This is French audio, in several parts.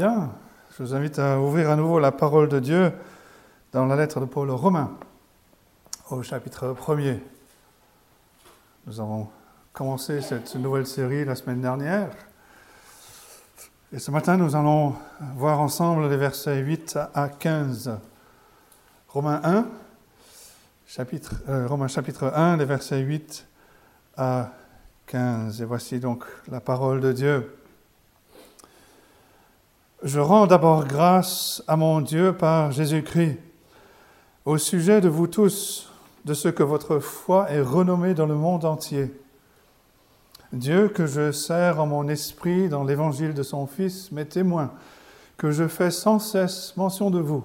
Je vous invite à ouvrir à nouveau la parole de Dieu dans la lettre de Paul aux Romains, au chapitre 1er. Nous avons commencé cette nouvelle série la semaine dernière. Et ce matin, nous allons voir ensemble les versets 8 à 15. Romains 1, chapitre, euh, Romains chapitre 1, les versets 8 à 15. Et voici donc la parole de Dieu. Je rends d'abord grâce à mon Dieu par Jésus-Christ au sujet de vous tous, de ce que votre foi est renommée dans le monde entier. Dieu que je sers en mon esprit dans l'évangile de son Fils m'est témoin que je fais sans cesse mention de vous,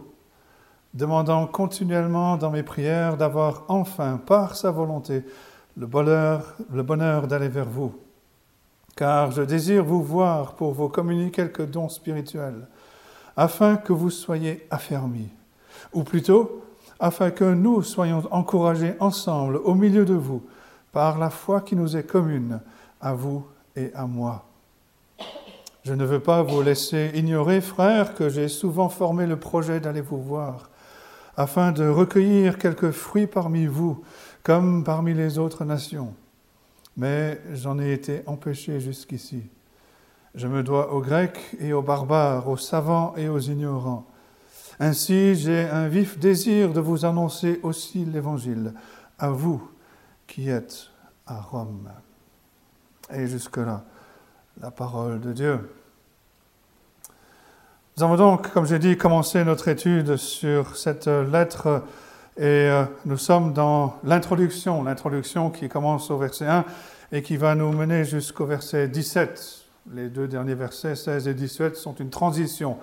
demandant continuellement dans mes prières d'avoir enfin, par sa volonté, le bonheur, le bonheur d'aller vers vous car je désire vous voir pour vous communiquer quelques dons spirituels, afin que vous soyez affermis, ou plutôt, afin que nous soyons encouragés ensemble au milieu de vous, par la foi qui nous est commune, à vous et à moi. Je ne veux pas vous laisser ignorer, frères, que j'ai souvent formé le projet d'aller vous voir, afin de recueillir quelques fruits parmi vous, comme parmi les autres nations mais j'en ai été empêché jusqu'ici. Je me dois aux Grecs et aux barbares, aux savants et aux ignorants. Ainsi, j'ai un vif désir de vous annoncer aussi l'Évangile, à vous qui êtes à Rome. Et jusque-là, la parole de Dieu. Nous avons donc, comme j'ai dit, commencé notre étude sur cette lettre et euh, nous sommes dans l'introduction, l'introduction qui commence au verset 1 et qui va nous mener jusqu'au verset 17. Les deux derniers versets, 16 et 17, sont une transition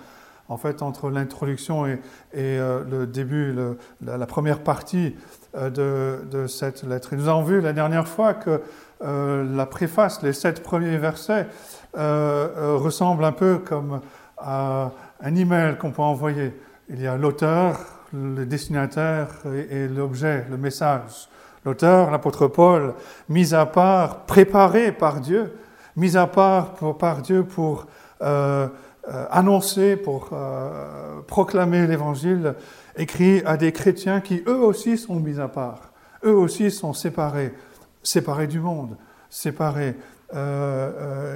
en fait entre l'introduction et, euh, le début, la, première partie euh, de, cette lettre. Et nous avons vu la dernière fois que la préface, les sept premiers versets, ressemblent un peu comme à un email qu'on peut envoyer. Il y a l'auteur, le destinataire et, l'objet, le message. L'auteur, l'apôtre Paul, mis à part, préparé par Dieu, mis à part par Dieu pour euh, euh, annoncer, pour euh, proclamer l'évangile, écrit à des chrétiens qui eux aussi sont mis à part, eux aussi sont séparés, séparés du monde, séparés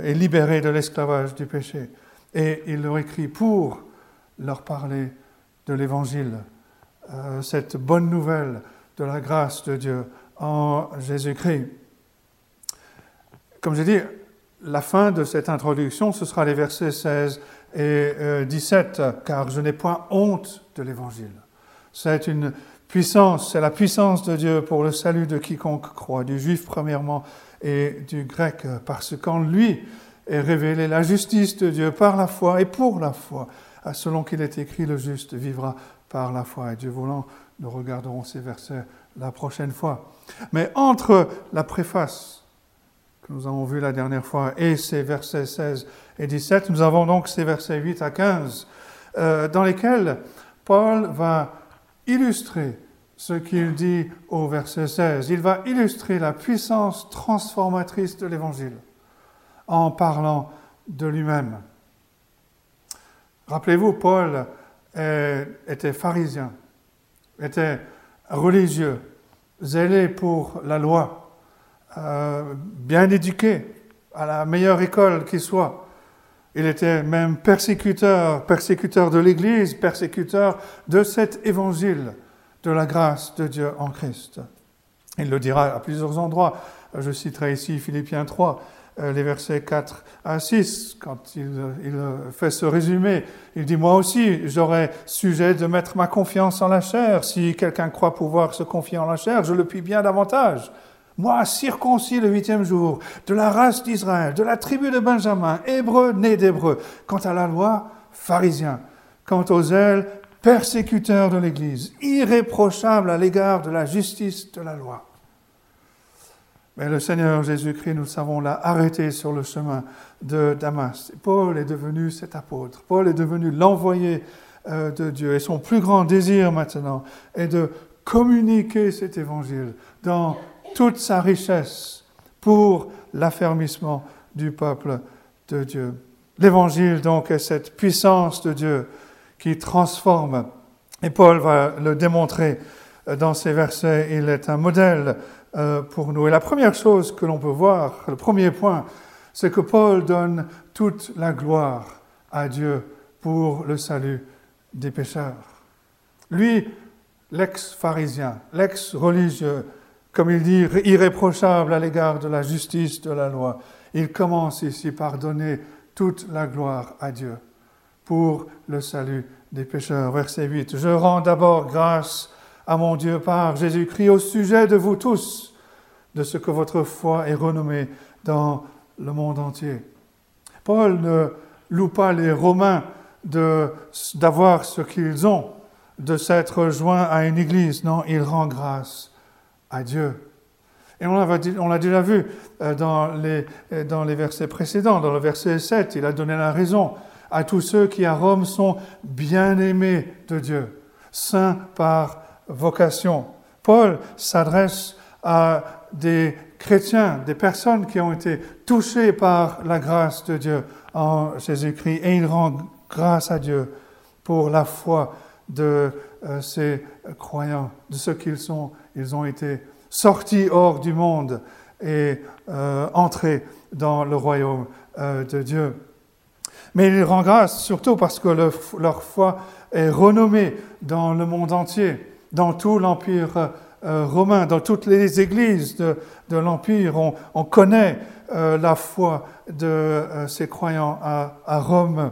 et libérés de l'esclavage du péché. Et il leur écrit pour leur parler de l'évangile euh, cette bonne nouvelle de la grâce de Dieu en Jésus-Christ. Comme j'ai dit, la fin de cette introduction, ce sera les versets 16 et 17, euh, car je n'ai point honte de l'Évangile. C'est une puissance, c'est la puissance de Dieu pour le salut de quiconque croit, du juif premièrement et du grec, parce qu'en lui est révélée la justice de Dieu par la foi et pour la foi. Selon qu'il est écrit, le juste vivra par la foi. Et Dieu voulant, nous regarderons ces versets la prochaine fois. Mais entre la préface que nous avons vue la dernière fois et ces versets 16 et 17, nous avons donc ces versets 8 à 15, euh, dans lesquels Paul va illustrer ce qu'il dit au verset 16. Il va illustrer la puissance transformatrice de l'Évangile en parlant de lui-même. Rappelez-vous, Paul était pharisien, était religieux, zélé pour la loi, euh, bien éduqué, à la meilleure école qui soit. Il était même persécuteur, persécuteur de l'Église, persécuteur de cet évangile de la grâce de Dieu en Christ. Il le dira à plusieurs endroits. Je citerai ici Philippiens 3. Euh, les versets 4 à 6, quand il, fait ce résumé, il dit, moi aussi, j'aurais sujet de mettre ma confiance en la chair. Si quelqu'un croit pouvoir se confier en la chair, je le puis bien davantage. Moi, circoncis le huitième jour, de la race d'Israël, de la tribu de Benjamin, hébreu, né d'hébreu. Quant à la loi, pharisien. Quant aux ailes, persécuteur de l'Église, irréprochable à l'égard de la justice de la loi. Mais le Seigneur Jésus-Christ, nous le savons, l'a arrêté sur le chemin de Damas. Paul est devenu cet apôtre. Paul est devenu l'envoyé euh, de Dieu. Et son plus grand désir maintenant est de communiquer cet évangile dans toute sa richesse pour l'affermissement du peuple de Dieu. L'évangile, donc, est cette puissance de Dieu qui transforme. Et Paul va le démontrer dans ces versets. Il est un modèle euh, pour nous. Et la première chose que l'on peut voir, le premier point, c'est que Paul donne toute la gloire à Dieu pour le salut des pécheurs. Lui, l'ex-pharisien, l'ex-religieux, comme il dit, irréprochable à l'égard de la justice de la loi, il commence ici par donner toute la gloire à Dieu pour le salut des pécheurs. Verset 8. Je rends d'abord grâce à mon Dieu par Jésus-Christ au sujet de vous tous, de ce que votre foi est renommée dans le monde entier. Paul ne loue pas les Romains d'avoir ce qu'ils ont, de s'être joints à une église. Non, il rend grâce à Dieu. Et on l'a déjà vu euh, dans les, euh, dans les versets précédents. Dans le verset 7, il a donné la raison à tous ceux qui à Rome sont bien-aimés de Dieu, saints par vocation. Paul s'adresse à des chrétiens, des personnes qui ont été touchées par la grâce de Dieu en Jésus-Christ, et il rend grâce à Dieu pour la foi de euh, ces croyants, de ce qu'ils sont. Ils ont été sortis hors du monde et euh, entrés dans le royaume euh, de Dieu. Mais il rend grâce surtout parce que leur foi est renommée dans le monde entier, dans tout l'Empire euh, romain, dans toutes les églises de, l'Empire. On, connaît la foi de ces croyants à Rome.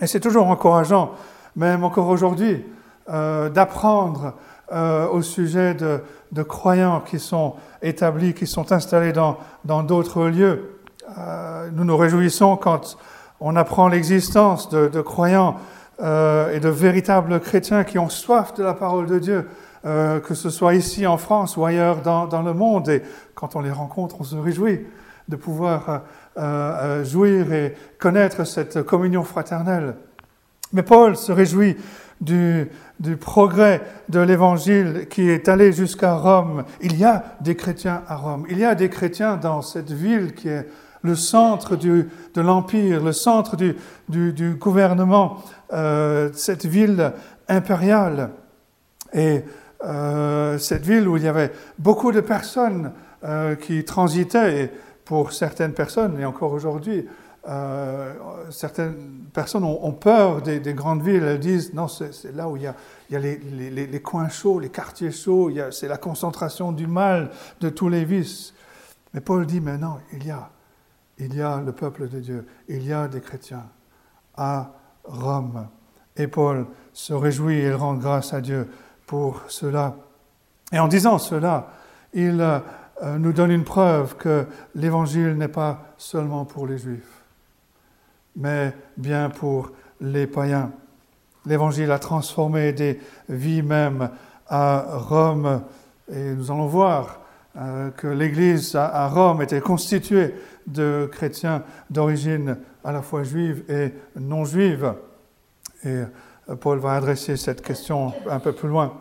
Et c'est toujours encourageant, même encore aujourd'hui, d'apprendre au sujet de, croyants qui sont établis, qui sont installés dans d'autres lieux. Euh, nous nous réjouissons quand on apprend l'existence de, croyants euh, et de véritables chrétiens qui ont soif de la parole de Dieu, euh, que ce soit ici en France ou ailleurs dans, le monde. Et quand on les rencontre, on se réjouit de pouvoir jouir et connaître cette communion fraternelle. Mais Paul se réjouit du, du progrès de l'Évangile qui est allé jusqu'à Rome. Il y a des chrétiens à Rome. Il y a des chrétiens dans cette ville qui est le centre du, de l'Empire, le centre du, du, gouvernement, euh, cette ville impériale. Et euh, cette ville où il y avait beaucoup de personnes euh, qui transitaient, et pour certaines personnes, et encore aujourd'hui, certaines personnes ont, peur des, grandes villes. Elles disent non, c'est là où il y a, il y a les, les, les, coins chauds, les quartiers chauds, c'est la concentration du mal, de tous les vices. Mais Paul dit mais non, il y a, il y a le peuple de Dieu, il y a des chrétiens à Rome. Et Paul se réjouit et rend grâce à Dieu pour cela. Et en disant cela, il euh, nous donne une preuve que l'évangile n'est pas seulement pour les juifs mais bien pour les païens. L'Évangile a transformé des vies même à Rome, et nous allons voir euh, que l'Église à Rome était constituée de chrétiens d'origine à la fois juive et non juive. Et euh, Paul va adresser cette question un peu plus loin.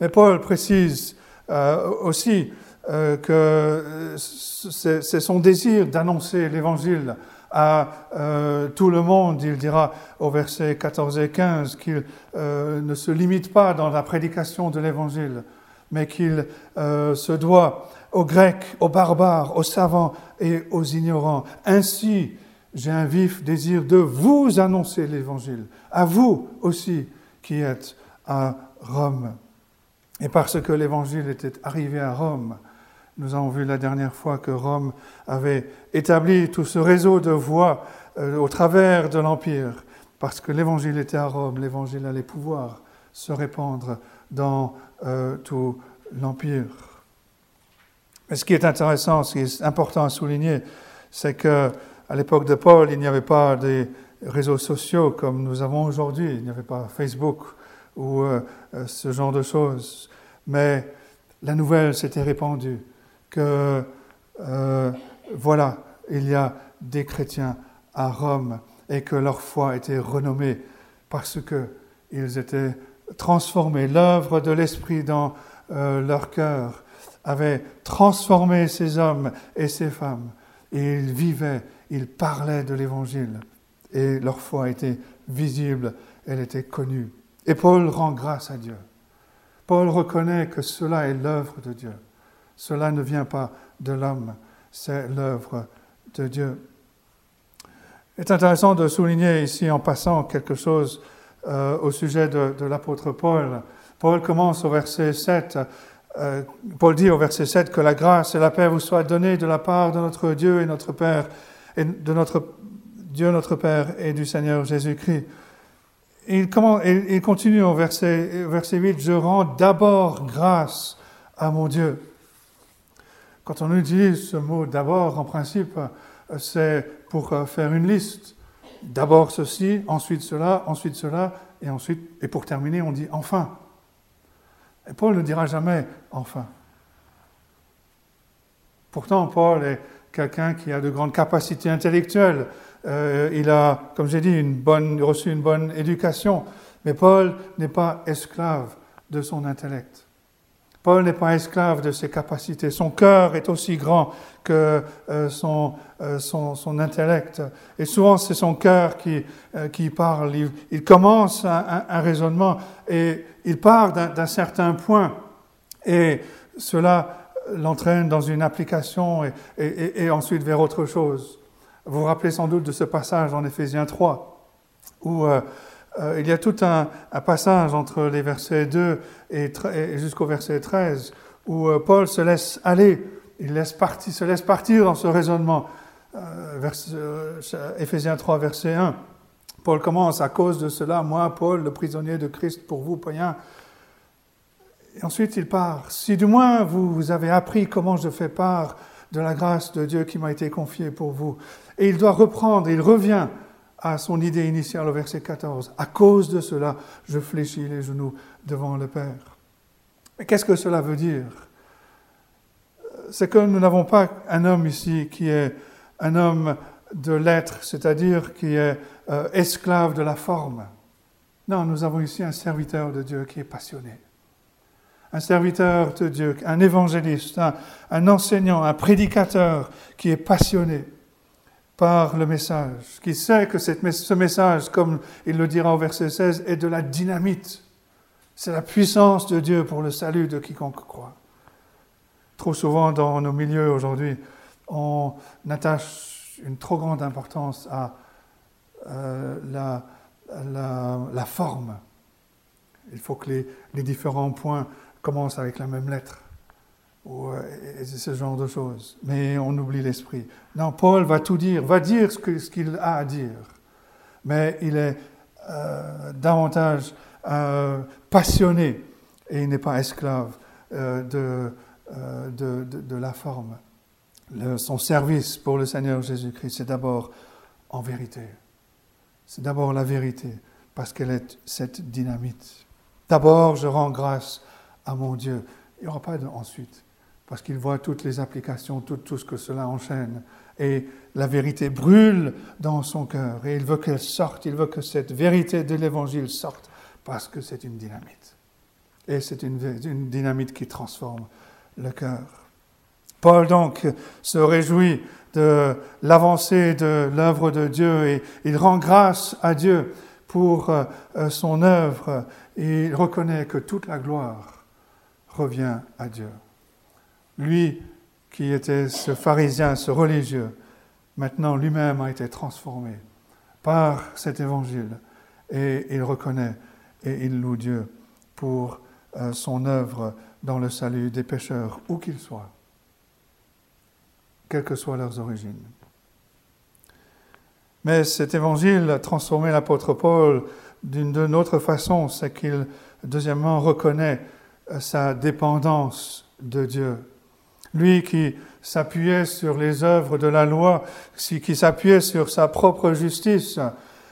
Mais Paul précise euh, aussi que c'est son désir d'annoncer l'Évangile à euh, tout le monde. Il dira au verset 14 et 15 qu'il euh, ne se limite pas dans la prédication de l'Évangile, mais qu'il euh, se doit aux Grecs, aux barbares, aux savants et aux ignorants. Ainsi, j'ai un vif désir de vous annoncer l'Évangile, à vous aussi qui êtes à Rome. Et parce que l'Évangile était arrivé à Rome, nous avons vu la dernière fois que Rome avait établi tout ce réseau de voies euh, au travers de l'Empire, parce que l'Évangile était à Rome, l'Évangile allait pouvoir se répandre dans euh, tout l'Empire. Mais ce qui est intéressant, ce qui est important à souligner, c'est que à l'époque de Paul, il n'y avait pas des réseaux sociaux comme nous avons aujourd'hui, il n'y avait pas Facebook ou euh, ce genre de choses, mais la nouvelle s'était répandue que euh, voilà, il y a des chrétiens à Rome et que leur foi était renommée parce qu'ils étaient transformés. L'œuvre de l'Esprit dans euh, leur cœur avait transformé ces hommes et ces femmes et ils vivaient, ils parlaient de l'Évangile et leur foi était visible, elle était connue. Et Paul rend grâce à Dieu. Paul reconnaît que cela est l'œuvre de Dieu. Cela ne vient pas de l'homme, c'est l'œuvre de Dieu. Il est intéressant de souligner ici en passant quelque chose euh, au sujet de, l'apôtre Paul. Paul commence au verset 7. Euh, Paul dit au verset 7 que la grâce et la paix vous soient données de la part de notre Dieu et notre Père, et de notre Dieu notre Père et du Seigneur Jésus-Christ. Il, continue au verset, verset 8, Je rends d'abord grâce à mon Dieu. Quand on utilise ce mot d'abord, en principe, c'est pour faire une liste. D'abord ceci, ensuite cela, ensuite cela, et ensuite, et pour terminer, on dit enfin. Paul ne dira jamais enfin. Pourtant, Paul est quelqu'un qui a de grandes capacités intellectuelles. Euh, il a, comme j'ai dit, reçu une bonne éducation. Mais Paul n'est pas esclave de son intellect. Paul n'est pas esclave de ses capacités. Son cœur est aussi grand euh, son, euh, son, intellect. Et souvent, c'est son cœur qui, qui parle. Il, commence un, raisonnement et il part d'un certain point. Et cela l'entraîne dans une application et, ensuite vers autre chose. Vous vous rappelez sans doute de ce passage en Éphésiens 3, où euh, euh, il y a tout un, passage entre les versets 2 et, jusqu'au verset 13, où euh, Paul se laisse aller, il se laisse partir dans ce raisonnement. Éphésiens 3, verset 1. Paul commence à cause de cela, moi, Paul, le prisonnier de Christ pour vous, païens, et ensuite, il part. Si du moins vous avez appris comment je fais part de la grâce de Dieu qui m'a été confiée pour vous. Et il doit reprendre, il revient à son idée initiale au verset 14. À cause de cela, je fléchis les genoux devant le Père. Mais qu'est-ce que cela veut dire? C'est que nous n'avons pas un homme ici qui est un homme de l'être, c'est-à-dire qui est euh, esclave de la forme. Non, nous avons ici un serviteur de Dieu qui est passionné un serviteur de Dieu, un évangéliste, un, enseignant, un prédicateur qui est passionné par le message, qui sait que ce message, comme il le dira au verset 16, est de la dynamite. C'est la puissance de Dieu pour le salut de quiconque croit. Trop souvent dans nos milieux aujourd'hui, on attache une trop grande importance à euh, la, forme. Il faut que les, différents points commence avec la même lettre, ou euh, ce genre de choses. Mais on oublie l'esprit. Non, Paul va tout dire, va dire ce qu'il a à dire, mais il est euh, davantage passionné et il n'est pas esclave de, de, de, la forme. son service pour le Seigneur Jésus-Christ, c'est d'abord en vérité. C'est d'abord la vérité, parce qu'elle est cette dynamite. D'abord, je rends grâce à mon Dieu. Il n'y aura pas de ensuite, parce qu'il voit toutes les applications, tout, tout ce que cela enchaîne. Et la vérité brûle dans son cœur, et il veut qu'elle sorte, il veut que cette vérité de l'Évangile sorte, parce que c'est une dynamite. Et c'est une, une dynamite qui transforme le cœur. Paul donc se réjouit de l'avancée de l'œuvre de Dieu et il rend grâce à Dieu pour euh, son œuvre et il reconnaît que toute la gloire revient à Dieu. Lui qui était ce pharisien, ce religieux, maintenant lui-même a été transformé par cet évangile et il reconnaît et il loue Dieu pour euh, son œuvre dans le salut des pécheurs, où qu'ils soient, quelles que soient leurs origines. Mais cet évangile a transformé l'apôtre Paul d'une autre façon, c'est qu'il, deuxièmement, reconnaît sa dépendance de Dieu. Lui qui s'appuyait sur les œuvres de la loi, qui s'appuyait sur sa propre justice,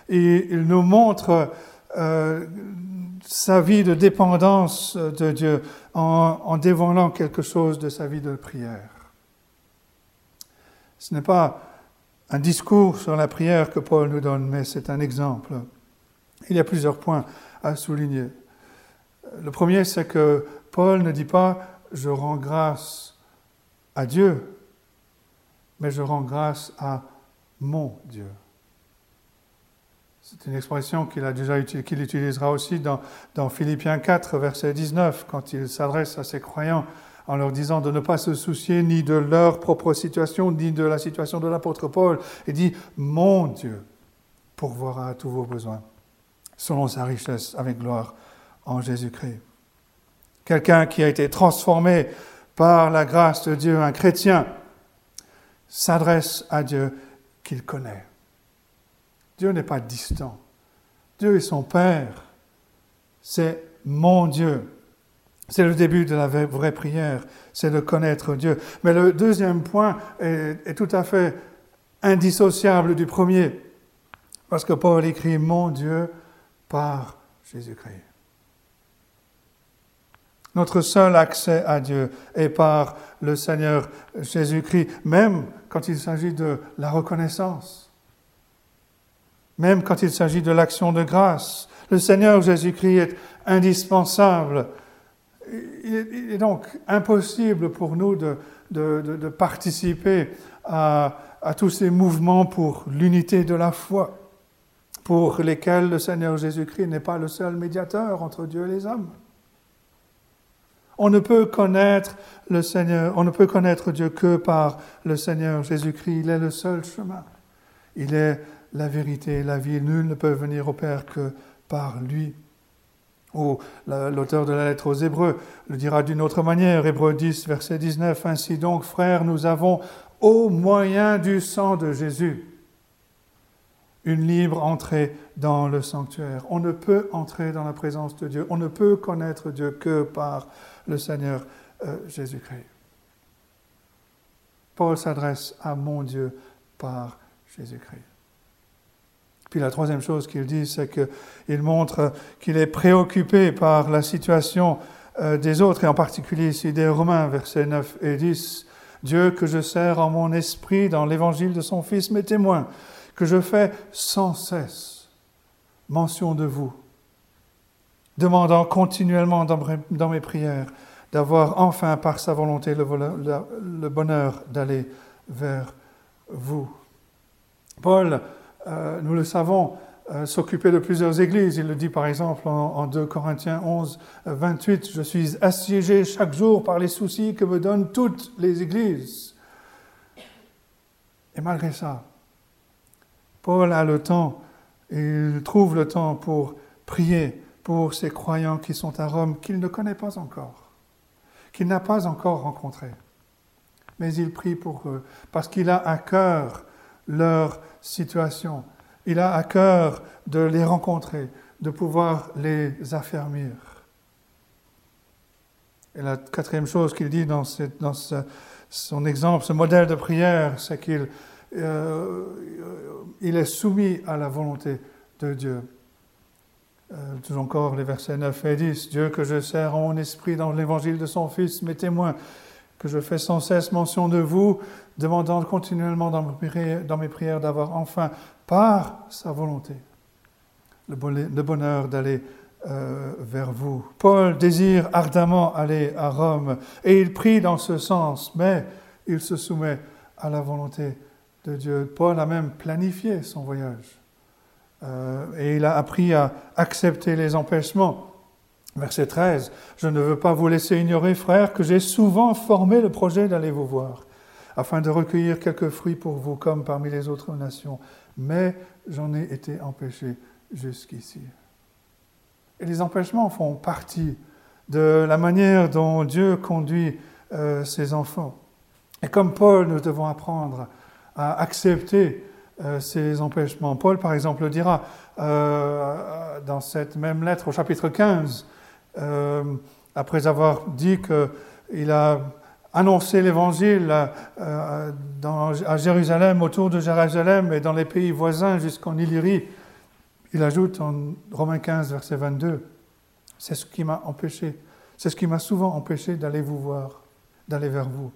et il nous montre euh, sa vie de dépendance de Dieu en, en dévoilant quelque chose de sa vie de prière. Ce n'est pas un discours sur la prière que Paul nous donne, mais c'est un exemple. Il y a plusieurs points à souligner. Le premier, c'est que Paul ne dit pas je rends grâce à Dieu, mais je rends grâce à mon Dieu. C'est une expression qu'il utilisera aussi dans, dans Philippiens 4, verset 19, quand il s'adresse à ses croyants en leur disant de ne pas se soucier ni de leur propre situation, ni de la situation de l'apôtre Paul. Il dit, mon Dieu pourvoira à tous vos besoins, selon sa richesse avec gloire en Jésus-Christ. Quelqu'un qui a été transformé par la grâce de Dieu, un chrétien, s'adresse à Dieu qu'il connaît. Dieu n'est pas distant. Dieu est son Père. C'est mon Dieu. C'est le début de la vraie prière, c'est de connaître Dieu. Mais le deuxième point est, tout à fait indissociable du premier, parce que Paul écrit Mon Dieu par Jésus-Christ. Notre seul accès à Dieu est par le Seigneur Jésus-Christ, même quand il s'agit de la reconnaissance, même quand il s'agit de l'action de grâce. Le Seigneur Jésus-Christ est indispensable il est donc impossible pour nous de, de, participer à, à, tous ces mouvements pour l'unité de la foi, pour lesquels le Seigneur Jésus-Christ n'est pas le seul médiateur entre Dieu et les hommes. On ne peut connaître le Seigneur, on ne peut connaître Dieu que par le Seigneur Jésus-Christ. Il est le seul chemin. Il est la vérité, la vie. Nul ne peut venir au Père que par lui ou l'auteur de la lettre aux Hébreux le dira d'une autre manière, Hébreux 10, verset 19, Ainsi donc, frères, nous avons, au moyen du sang de Jésus, une libre entrée dans le sanctuaire. On ne peut entrer dans la présence de Dieu, on ne peut connaître Dieu que par le Seigneur euh, Jésus-Christ. Paul s'adresse à mon Dieu par Jésus-Christ. Puis la troisième chose qu'il dit, c'est qu'il montre qu'il est préoccupé par la situation euh, des autres, et en particulier ici des Romains, versets 9 et 10. Dieu que je sers en mon esprit dans l'évangile de son Fils, mes témoins, que je fais sans cesse mention de vous, demandant continuellement dans mes prières d'avoir enfin par sa volonté le bonheur d'aller vers vous. Paul euh, nous le savons, euh, s'occuper de plusieurs églises. Il le dit par exemple en, 2 Corinthiens 11, 28, Je suis assiégé chaque jour par les soucis que me donnent toutes les églises. Et malgré ça, Paul a le temps, il trouve le temps pour prier pour ces croyants qui sont à Rome, qu'il ne connaît pas encore, qu'il n'a pas encore rencontrés. Mais il prie pour eux, parce qu'il a à cœur leur situation. Il a à cœur de les rencontrer, de pouvoir les affermir. Et la quatrième chose qu'il dit dans, son exemple, ce modèle de prière, c'est qu'il euh, est soumis à la volonté de Dieu. Euh, toujours encore les versets 9 et 10. Dieu que je sers en mon esprit dans l'évangile de son Fils, mes témoins, que je fais sans cesse mention de vous, demandant continuellement dans mes prières, d'avoir enfin, par sa volonté, le bonheur d'aller euh, vers vous. Paul désire ardemment aller à Rome et il prie dans ce sens, mais il se soumet à la volonté de Dieu. Paul a même planifié son voyage euh, et il a appris à accepter les empêchements. Verset 13, Je ne veux pas vous laisser ignorer, frères, que j'ai souvent formé le projet d'aller vous voir afin de recueillir quelques fruits pour vous comme parmi les autres nations. Mais j'en ai été empêché jusqu'ici. Et les empêchements font partie de la manière dont Dieu conduit euh, ses enfants. Et comme Paul, nous devons apprendre à accepter euh, ces empêchements. Paul, par exemple, le dira euh, dans cette même lettre au chapitre 15, après avoir dit qu'il a annoncer l'évangile euh, à Jérusalem, autour de Jérusalem et dans les pays voisins jusqu'en Illyrie. Il ajoute en Romains 15, verset 22, c'est ce qui m'a empêché, c'est ce qui m'a souvent empêché d'aller vous voir, d'aller vers vous.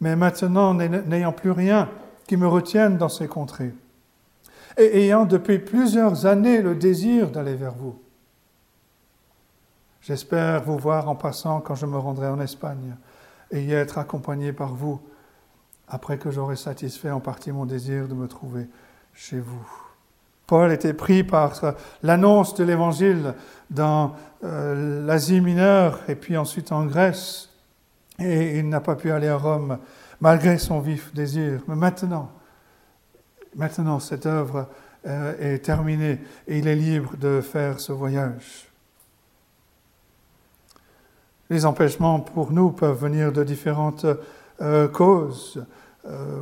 Mais maintenant, n'ayant plus rien qui me retienne dans ces contrées, et ayant depuis plusieurs années le désir d'aller vers vous, j'espère vous voir en passant quand je me rendrai en Espagne et y être accompagné par vous, après que j'aurai satisfait en partie mon désir de me trouver chez vous. Paul était pris par l'annonce de l'Évangile dans euh, l'Asie mineure et puis ensuite en Grèce, et il n'a pas pu aller à Rome malgré son vif désir. Mais maintenant, maintenant cette œuvre euh, est terminée et il est libre de faire ce voyage. Les empêchements pour nous peuvent venir de différentes euh, causes.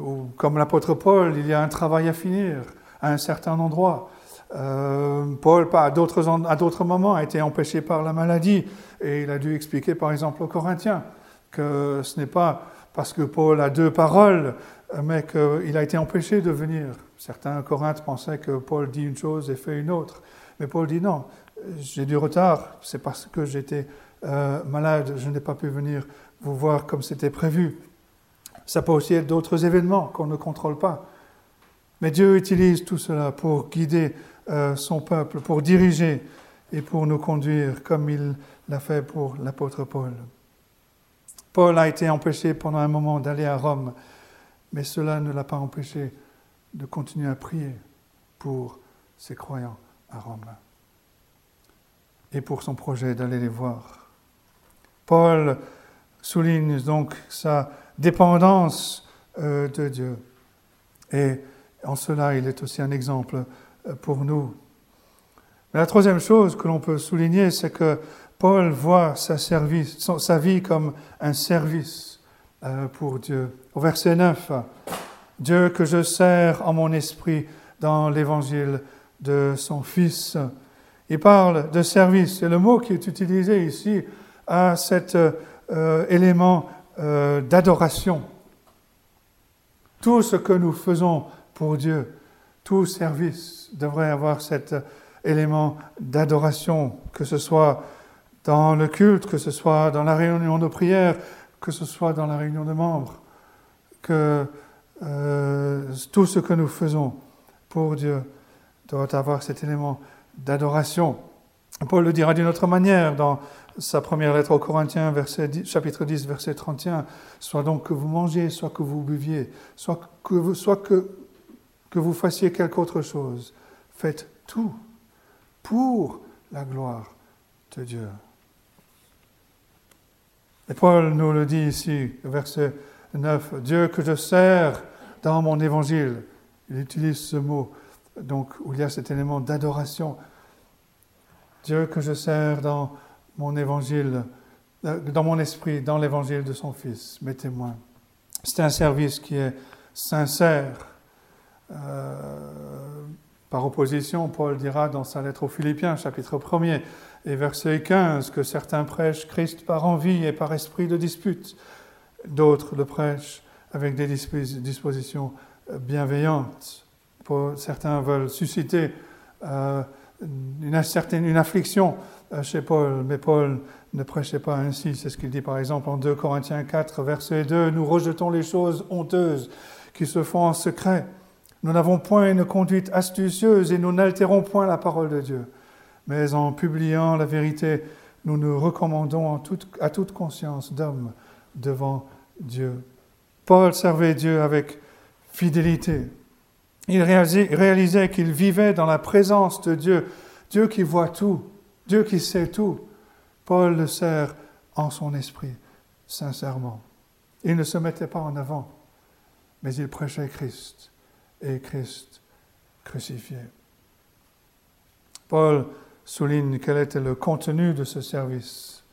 ou comme l'apôtre Paul, il y a un travail à finir à un certain endroit. Euh, Paul, à d'autres moments, a été empêché par la maladie et il a dû expliquer, par exemple, aux Corinthiens que ce n'est pas parce que Paul a deux paroles, mais qu'il a été empêché de venir. Certains Corinthes pensaient que Paul dit une chose et fait une autre. Mais Paul dit non, j'ai du retard, c'est parce que j'étais euh, malade, je n'ai pas pu venir vous voir comme c'était prévu. Ça peut aussi être d'autres événements qu'on ne contrôle pas. Mais Dieu utilise tout cela pour guider euh, son peuple, pour diriger et pour nous conduire comme il l'a fait pour l'apôtre Paul. Paul a été empêché pendant un moment d'aller à Rome, mais cela ne l'a pas empêché de continuer à prier pour ses croyants à Rome et pour son projet d'aller les voir. Paul souligne donc sa dépendance euh, de Dieu et en cela, il est aussi un exemple euh, pour nous. Mais la troisième chose que l'on peut souligner, c'est que Paul voit sa, vie comme un service euh, pour Dieu. Au verset 9, Dieu que je sers en mon esprit dans l'évangile de son Fils. Il parle de service, et le mot qui est utilisé ici a cet euh, élément d'adoration. Tout ce que nous faisons pour Dieu. Tout service devrait avoir cet élément d'adoration, que ce soit dans le culte, que ce soit dans la réunion de prière, que ce soit dans la réunion de membres, que euh, tout ce que nous faisons pour Dieu doit avoir cet élément d'adoration. Paul le dira d'une autre manière dans sa première lettre aux Corinthiens, chapitre 10, verset 31. Soit donc que vous mangez, soit que vous buviez, soit que, vous, soit que que vous fassiez quelque autre chose. Faites tout pour la gloire de Dieu. Et Paul nous le dit ici, verset 9, Dieu que je sers dans mon évangile. Il utilise ce mot, donc où il y a cet élément d'adoration. Dieu que je sers dans mon évangile, euh, dans mon esprit, dans l'évangile de son Fils, mes témoins. C'est un service qui est sincère, euh, par opposition, Paul dira dans sa lettre aux Philippiens, chapitre 1er et verset 15, que certains prêchent Christ par envie et par esprit de dispute, d'autres le prêchent avec des dispositions bienveillantes. Certains veulent susciter euh, une, certaine, une affliction chez Paul, mais Paul ne prêchait pas ainsi. C'est ce qu'il dit par exemple en 2 Corinthiens 4, verset 2, Nous rejetons les choses honteuses qui se font en secret nous n'avons point une conduite astucieuse et nous n'altérons point la parole de Dieu. Mais en publiant la vérité, nous nous recommandons à toute conscience d'homme devant Dieu. Paul servait Dieu avec fidélité. Il réalisait qu'il vivait dans la présence de Dieu, Dieu qui voit tout, Dieu qui sait tout. Paul le sert en son esprit, sincèrement. Il ne se mettait pas en avant, mais il prêchait Christ et Christ crucifié. Paul souligne quel était le contenu de ce service.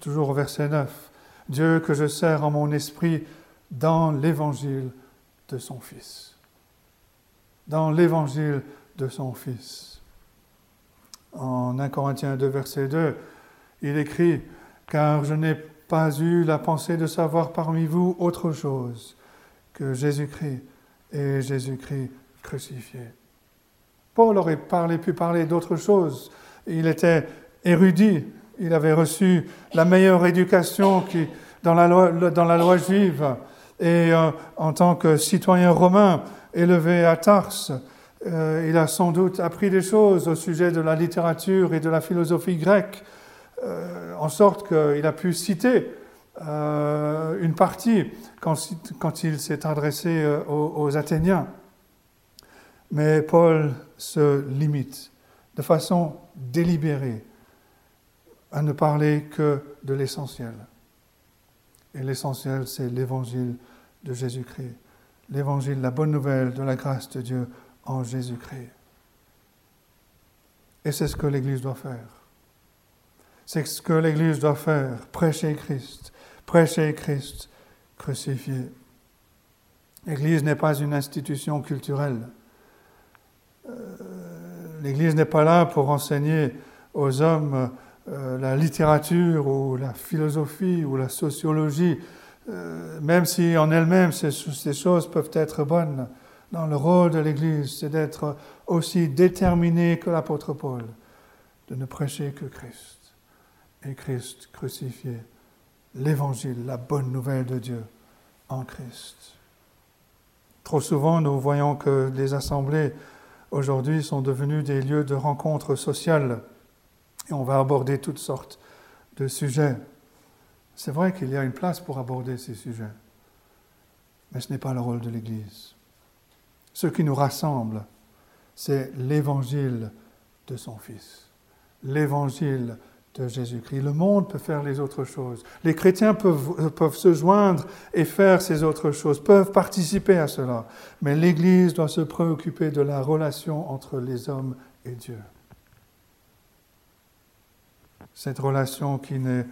Toujours au verset 9. Dieu que je sers en mon esprit dans l'évangile de son Fils. Dans l'évangile de son Fils. En 1 Corinthiens 2, verset 2, il écrit Car je n'ai pas eu la pensée de savoir parmi vous autre chose que Jésus-Christ et Jésus-Christ crucifié. Paul aurait parlé, pu parler d'autre chose. Il était érudit, il avait reçu la meilleure éducation dans, la loi, dans la loi juive, et euh, en tant que citoyen romain élevé à Tarse, euh, il a sans doute appris des choses au sujet de la littérature et de la philosophie grecque, euh, en sorte qu'il a pu citer euh, une partie quand, il s'est adressé euh, aux, Athéniens. Mais Paul se limite de façon délibérée à ne parler que de l'essentiel. Et l'essentiel, c'est l'évangile de Jésus-Christ. L'évangile, la bonne nouvelle de la grâce de Dieu en Jésus-Christ. Et c'est ce que l'Église doit faire. C'est ce que l'Église doit faire, prêcher Christ, prêcher Christ crucifié. L'Église n'est pas une institution culturelle. Euh, L'Église n'est pas là pour enseigner aux hommes euh, la littérature ou la philosophie ou la sociologie, euh, même si en elles-mêmes ces, ces, choses peuvent être bonnes. Non, le rôle de l'Église, c'est d'être aussi déterminé que l'apôtre Paul, de ne prêcher que Christ et Christ crucifié l'évangile, la bonne nouvelle de Dieu en Christ. Trop souvent, nous voyons que les assemblées aujourd'hui sont devenues des lieux de rencontres sociales et on va aborder toutes sortes de sujets. C'est vrai qu'il y a une place pour aborder ces sujets, mais ce n'est pas le rôle de l'Église. Ce qui nous rassemble, c'est l'évangile de son Fils, l'évangile de Jésus-Christ. Le monde peut faire les autres choses. Les chrétiens peuvent, se joindre et faire ces autres choses, peuvent participer à cela. Mais l'Église doit se préoccuper de la relation entre les hommes et Dieu. Cette relation qui ne,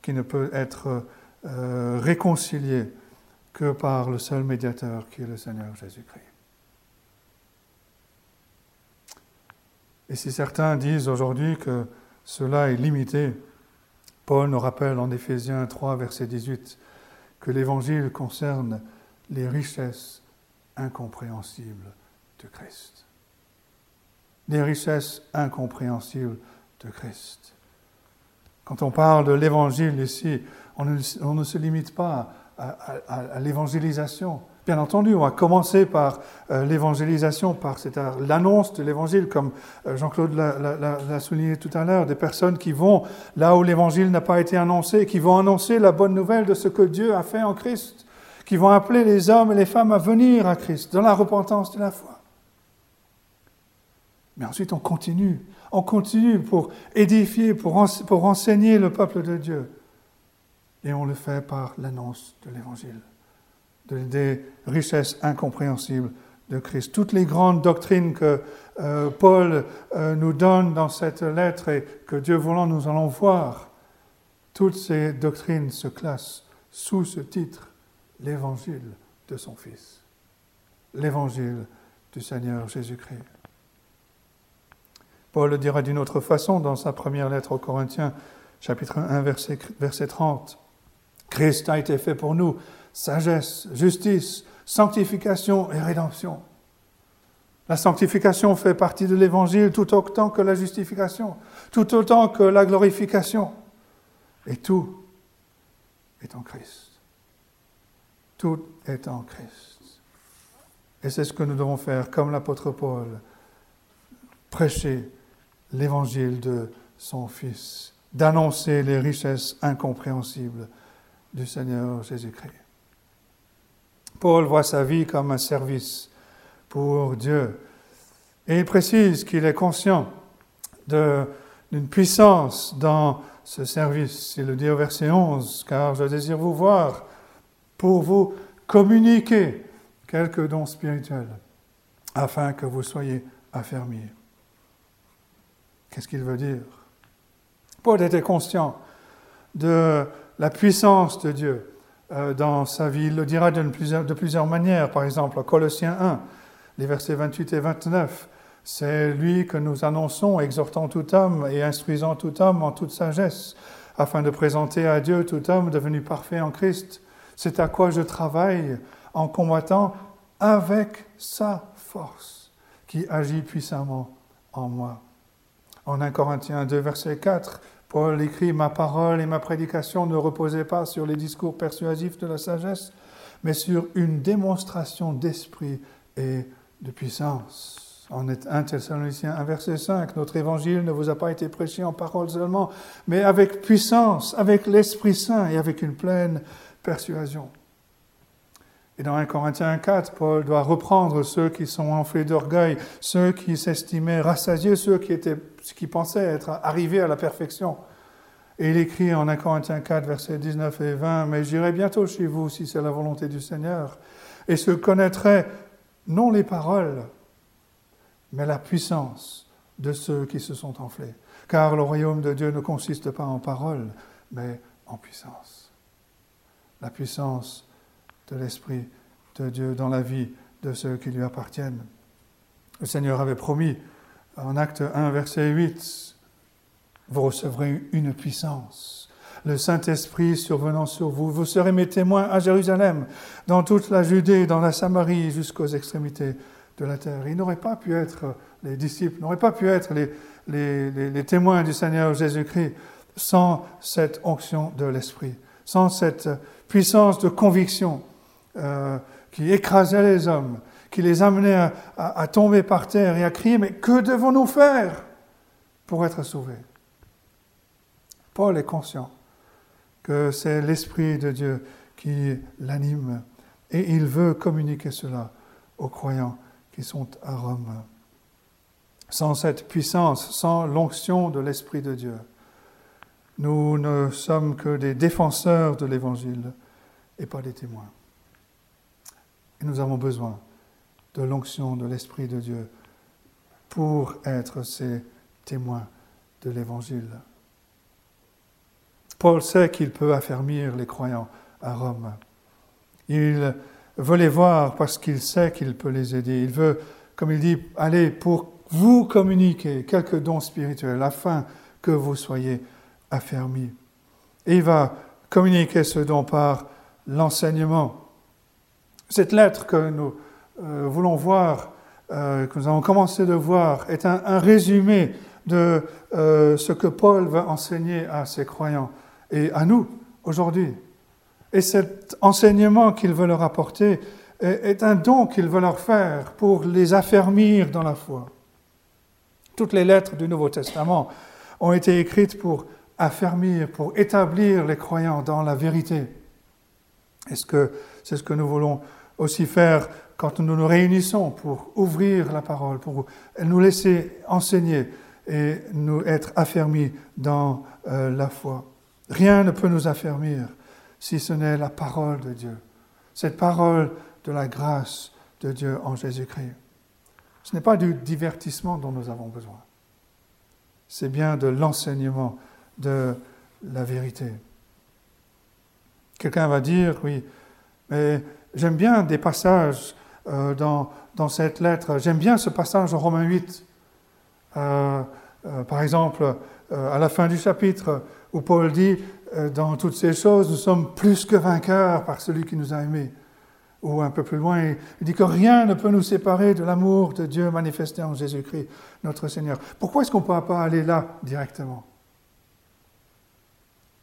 qui ne peut être euh, réconciliée que par le seul médiateur qui est le Seigneur Jésus-Christ. Et si certains disent aujourd'hui que cela est limité. Paul nous rappelle en Éphésiens 3, verset 18, que l'Évangile concerne les richesses incompréhensibles de Christ. Les richesses incompréhensibles de Christ. Quand on parle de l'Évangile ici, on ne, se limite pas à l'évangélisation, Bien entendu, on va commencer par euh, l'évangélisation, par l'annonce de l'évangile, comme euh, Jean-Claude l'a souligné tout à l'heure, des personnes qui vont là où l'évangile n'a pas été annoncé, qui vont annoncer la bonne nouvelle de ce que Dieu a fait en Christ, qui vont appeler les hommes et les femmes à venir à Christ dans la repentance de la foi. Mais ensuite, on continue, on continue pour édifier, pour, pour enseigner le peuple de Dieu. Et on le fait par l'annonce de l'évangile des richesses incompréhensibles de Christ. Toutes les grandes doctrines que euh, Paul euh, nous donne dans cette lettre et que Dieu voulant nous allons voir, toutes ces doctrines se classent sous ce titre, l'évangile de son Fils, l'évangile du Seigneur Jésus-Christ. Paul le dira d'une autre façon dans sa première lettre aux Corinthiens, chapitre 1, verset, verset 30. Christ a été fait pour nous sagesse, justice, sanctification et rédemption. La sanctification fait partie de l'Évangile tout autant que la justification, tout autant que la glorification. Et tout est en Christ. Tout est en Christ. Et c'est ce que nous devons faire, comme l'apôtre Paul, prêcher l'évangile de son Fils, d'annoncer les richesses incompréhensibles du Seigneur Jésus-Christ. Paul voit sa vie comme un service pour Dieu. Et il précise qu'il est conscient d'une puissance dans ce service. Il le dit au verset 11, car je désire vous voir pour vous communiquer quelques dons spirituels, afin que vous soyez affermis. Qu'est-ce qu'il veut dire? Paul était conscient de la puissance de Dieu dans sa vie. Il le dira de plusieurs, manières. Par exemple, Colossiens 1, les versets 28 et 29. C'est lui que nous annonçons, exhortant tout homme et instruisant tout homme en toute sagesse, afin de présenter à Dieu tout homme devenu parfait en Christ. C'est à quoi je travaille en combattant avec sa force qui agit puissamment en moi. En 1 Corinthiens 2, verset 4, Paul écrit Ma parole et ma prédication ne reposaient pas sur les discours persuasifs de la sagesse, mais sur une démonstration d'esprit et de puissance. En 1 Thessaloniciens 1 verset 5, notre évangile ne vous a pas été prêché en parole seulement, mais avec puissance, avec l'Esprit Saint et avec une pleine persuasion. Et dans 1 Corinthiens 4, Paul doit reprendre ceux qui sont enflés d'orgueil, ceux qui s'estimaient rassasiés, ceux qui, étaient, qui pensaient être arrivés à la perfection. Et il écrit en 1 Corinthiens 4, versets 19 et 20, Mais j'irai bientôt chez vous si c'est la volonté du Seigneur, et se connaîtrait non les paroles, mais la puissance de ceux qui se sont enflés. Car le royaume de Dieu ne consiste pas en paroles, mais en puissance. La puissance de l'Esprit de Dieu dans la vie de ceux qui lui appartiennent. Le Seigneur avait promis en acte 1, verset 8, vous recevrez une puissance. Le Saint-Esprit survenant sur vous, vous serez mes témoins à Jérusalem, dans toute la Judée, dans la Samarie, jusqu'aux extrémités de la terre. Ils n'auraient pas pu être, les disciples n'auraient pas pu être les, les, les témoins du Seigneur Jésus-Christ sans cette onction de l'Esprit, sans cette puissance de conviction euh, qui écrasait les hommes, qui les amenait à, tomber par terre et à crier, mais que devons-nous faire pour être sauvés? Paul est conscient que c'est l'Esprit de Dieu qui l'anime et il veut communiquer cela aux croyants qui sont à Rome. Sans cette puissance, sans l'onction de l'Esprit de Dieu, nous ne sommes que des défenseurs de l'Évangile et pas des témoins. Et nous avons besoin de l'onction de l'Esprit de Dieu pour être ces témoins de l'Évangile. Paul sait qu'il peut affermir les croyants à Rome. Il veut les voir parce qu'il sait qu'il peut les aider. Il veut, comme il dit, aller pour vous communiquer quelques dons spirituels afin que vous soyez affermis. Et il va communiquer ce don par l'enseignement cette lettre que nous euh, voulons voir, euh, que nous avons commencé de voir, est un, résumé de euh, ce que Paul va enseigner à ses croyants et à nous aujourd'hui. Et cet enseignement qu'il veut leur apporter est, est un don qu'il veut leur faire pour les affermir dans la foi. Toutes les lettres du Nouveau Testament ont été écrites pour affermir, pour établir les croyants dans la vérité. Est-ce que c'est ce que nous voulons aussi faire quand nous nous réunissons pour ouvrir la parole, pour nous laisser enseigner et nous être affermis dans euh, la foi. Rien ne peut nous affermir si ce n'est la parole de Dieu, cette parole de la grâce de Dieu en Jésus-Christ. Ce n'est pas du divertissement dont nous avons besoin, c'est bien de l'enseignement de la vérité. Quelqu'un va dire, oui, mais J'aime bien des passages euh, dans, dans, cette lettre. J'aime bien ce passage en Romains 8. Euh, euh, par exemple, à la fin du chapitre, où Paul dit, dans toutes ces choses, nous sommes plus que vainqueurs par celui qui nous a aimés. Ou un peu plus loin, il dit que rien ne peut nous séparer de l'amour de Dieu manifesté en Jésus-Christ, notre Seigneur. Pourquoi est-ce qu'on ne peut pas aller là directement?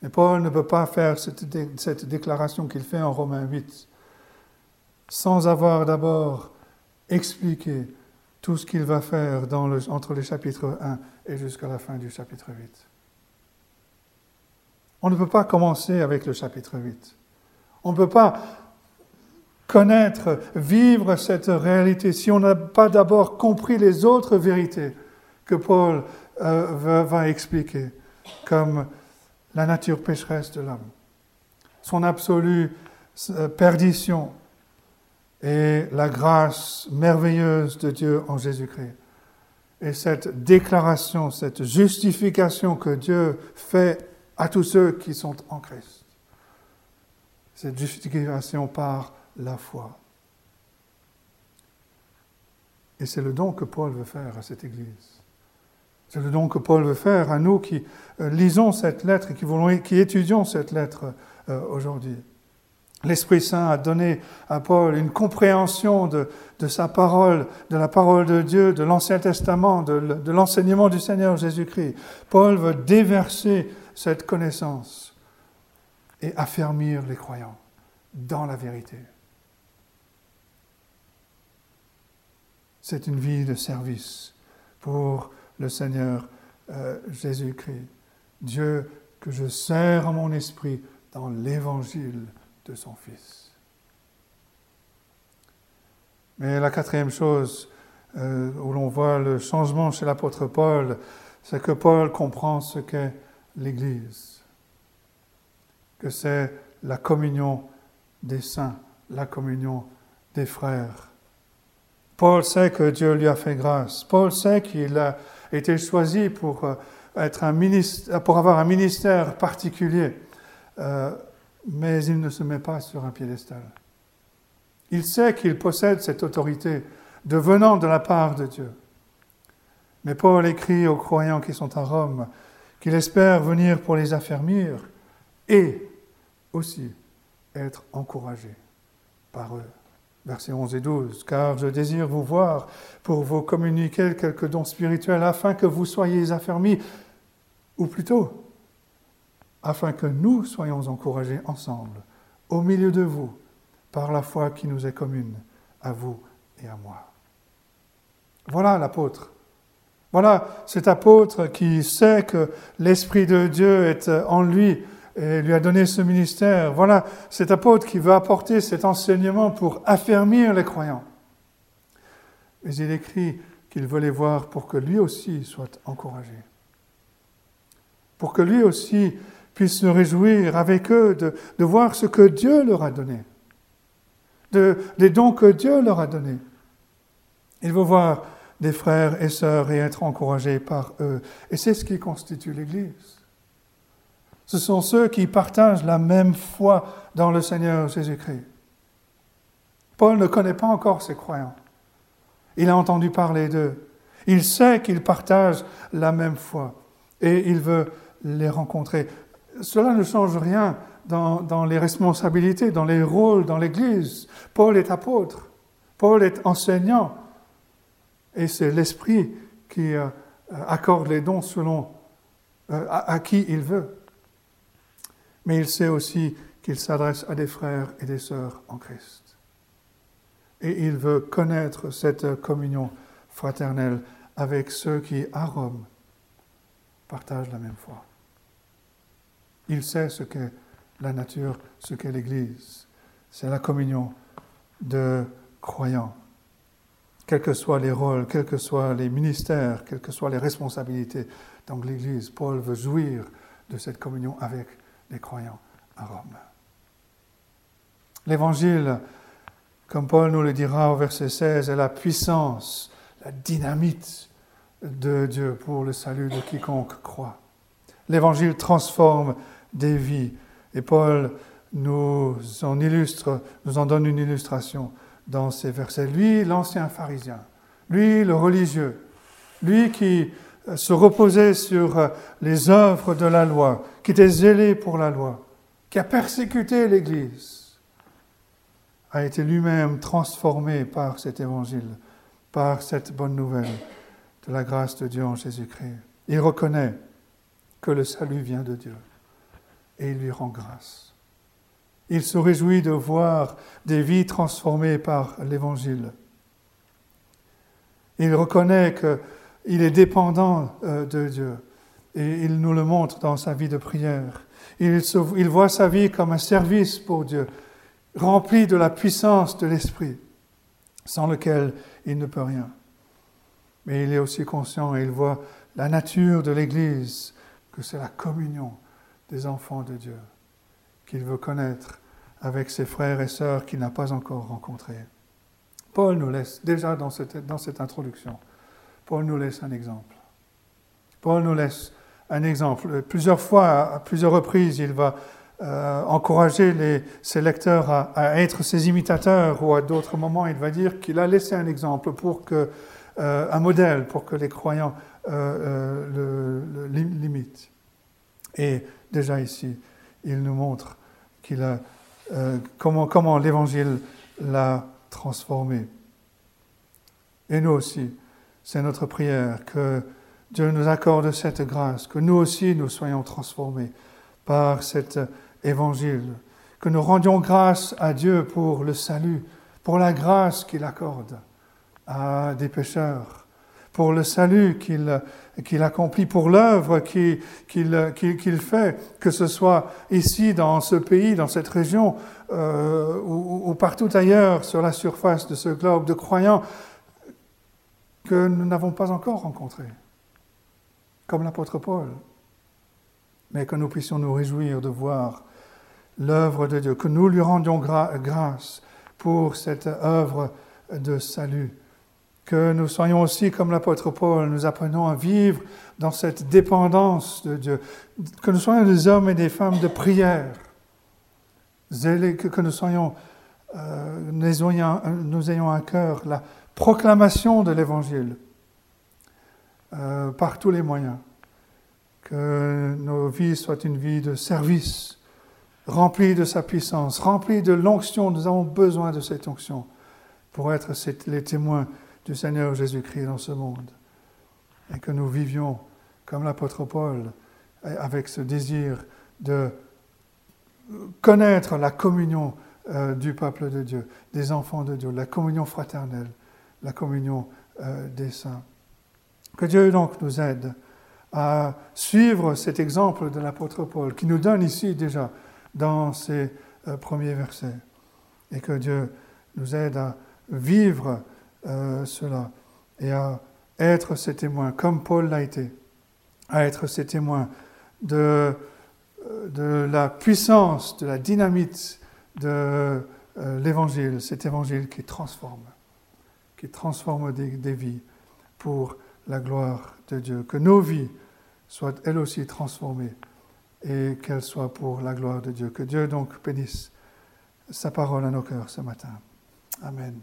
Mais Paul ne peut pas faire cette, cette déclaration qu'il fait en Romains 8 sans avoir d'abord expliqué tout ce qu'il va faire entre les chapitres 1 et jusqu'à la fin du chapitre 8. On ne peut pas commencer avec le chapitre 8. On ne peut pas connaître, vivre cette réalité si on n'a pas d'abord compris les autres vérités que Paul euh, va expliquer, comme la nature pécheresse de l'homme, son absolue euh, perdition, et la grâce merveilleuse de Dieu en Jésus-Christ. Et cette déclaration, cette justification que Dieu fait à tous ceux qui sont en Christ. Cette justification par la foi. Et c'est le don que Paul veut faire à cette Église. C'est le don que Paul veut faire à nous qui euh, lisons cette lettre et qui, étudions cette lettre euh, aujourd'hui. L'Esprit Saint a donné à Paul une compréhension de, sa parole, de la parole de Dieu, de l'Ancien Testament, de, l'enseignement du Seigneur Jésus-Christ. Paul veut déverser cette connaissance et affermir les croyants dans la vérité. c'est une vie de service pour le Seigneur euh, Jésus-Christ. Dieu que je sers en mon esprit dans l'évangile de son Fils. Mais la quatrième chose euh, où l'on voit le changement chez l'apôtre Paul, c'est que Paul comprend ce qu'est l'Église, que c'est la communion des saints, la communion des frères. Paul sait que Dieu lui a fait grâce. Paul sait qu'il a été choisi pour, euh, être un ministre, pour avoir un ministère particulier, euh, mais il ne se met pas sur un piédestal. Il sait qu'il possède cette autorité devenant de la part de Dieu. Mais Paul écrit aux croyants qui sont à Rome qu'il espère venir pour les affermir et aussi être encouragé par eux. Versets 11 et 12. Car je désire vous voir pour vous communiquer quelques dons spirituels afin que vous soyez affermis, ou plutôt, afin que nous soyons encouragés ensemble, au milieu de vous, par la foi qui nous est commune, à vous et à moi. Voilà l'apôtre. Voilà cet apôtre qui sait que l'Esprit de Dieu est en lui et lui a donné ce ministère. Voilà cet apôtre qui veut apporter cet enseignement pour affermir les croyants. Mais il écrit qu'il veut les voir pour que lui aussi soit encouragé. Pour que lui aussi puisse se réjouir avec eux de, de voir ce que Dieu leur a donné, de, des dons que Dieu leur a donnés. Il veut voir des frères et sœurs et être encouragé par eux. Et c'est ce qui constitue l'Église. Ce sont ceux qui partagent la même foi dans le Seigneur Jésus-Christ. Paul ne connaît pas encore ses croyants. Il a entendu parler d'eux. Il sait qu'ils partagent la même foi et il veut les rencontrer. Cela ne change rien dans, les responsabilités, dans les rôles dans l'Église. Paul est apôtre. Paul est enseignant. Et c'est l'Esprit qui euh, accorde les dons selon euh, à, qui il veut. Mais il sait aussi qu'il s'adresse à des frères et des sœurs en Christ. Et il veut connaître cette communion fraternelle avec ceux qui, à Rome, partagent la même foi. Il sait ce qu'est la nature, ce qu'est l'Église. C'est la communion de croyants quels que soient les rôles, quels que soient les ministères, quelles que soient les responsabilités dans l'Église, Paul veut jouir de cette communion avec les croyants à Rome. L'Évangile, comme Paul nous le dira au verset 16, est la puissance, la dynamite de Dieu pour le salut de quiconque croit. L'Évangile transforme des vies et Paul nous en illustre, nous en donne une illustration dans ces versets. Lui, l'ancien pharisien, lui, le religieux, lui qui euh, se reposait sur euh, les œuvres de la loi, qui était zélé pour la loi, qui a persécuté l'Église, a été lui-même transformé par cet évangile, par cette bonne nouvelle de la grâce de Dieu en Jésus-Christ. Il reconnaît que le salut vient de Dieu et il lui rend grâce. Il se réjouit de voir des vies transformées par l'Évangile. Il reconnaît qu'il est dépendant euh, de Dieu et il nous le montre dans sa vie de prière. Il, il voit sa vie comme un service pour Dieu, rempli de la puissance de l'Esprit, sans lequel il ne peut rien. Mais il est aussi conscient et il voit la nature de l'Église, que c'est la communion des enfants de Dieu qu'il veut connaître avec ses frères et sœurs qu'il n'a pas encore rencontrés. Paul nous laisse, déjà dans cette, introduction, Paul nous laisse un exemple. Paul nous laisse un exemple. Plusieurs fois, à plusieurs reprises, il va euh, encourager les, ses lecteurs à, être ses imitateurs, ou à d'autres moments, il va dire qu'il a laissé un exemple pour que, euh, un modèle pour que les croyants euh, le l'imitent. Et déjà ici, il nous montre euh, comment, comment l'Évangile l'a transformé. Et nous aussi, c'est notre prière que Dieu nous accorde cette grâce, que nous aussi nous soyons transformés par cet Évangile, que nous rendions grâce à Dieu pour le salut, pour la grâce qu'il accorde à des pécheurs, pour le salut qu'il accomplit, pour l'œuvre qu'il fait, que ce soit ici, dans ce pays, dans cette région, euh, ou, ou, partout ailleurs sur la surface de ce globe, de croyants que nous n'avons pas encore rencontrés, comme l'apôtre Paul, mais que nous puissions nous réjouir de voir l'œuvre de Dieu, que nous lui rendions grâce pour cette œuvre de salut. Que nous soyons aussi, comme l'apôtre Paul, nous apprenons à vivre dans cette dépendance de Dieu. Que nous soyons des hommes et des femmes de prière. Que, nous soyons, euh, nous, ayons, nous à cœur la proclamation de l'Évangile euh, par tous les moyens. Que nos vies soient une vie de service rempli de sa puissance, rempli de l'onction. Nous avons besoin de cette onction pour être les témoins du Seigneur Jésus-Christ dans ce monde. Et que nous vivions comme l'apôtre Paul, avec ce désir de connaître la communion euh, du peuple de Dieu, des enfants de Dieu, la communion fraternelle, la communion euh, des saints. Que Dieu donc nous aide à suivre cet exemple de l'apôtre Paul, qui nous donne ici déjà dans ces euh, premiers versets. Et que Dieu nous aide à vivre euh, cela et à être ses témoins, comme Paul l'a été, à être ses témoins de, euh, de la puissance, de la dynamite de l'Évangile, cet Évangile qui transforme, qui transforme des, des vies pour la gloire de Dieu. Que nos vies soient elles aussi transformées et qu'elle soit pour la gloire de Dieu. Que Dieu donc bénisse sa parole à nos cœurs ce matin. Amen.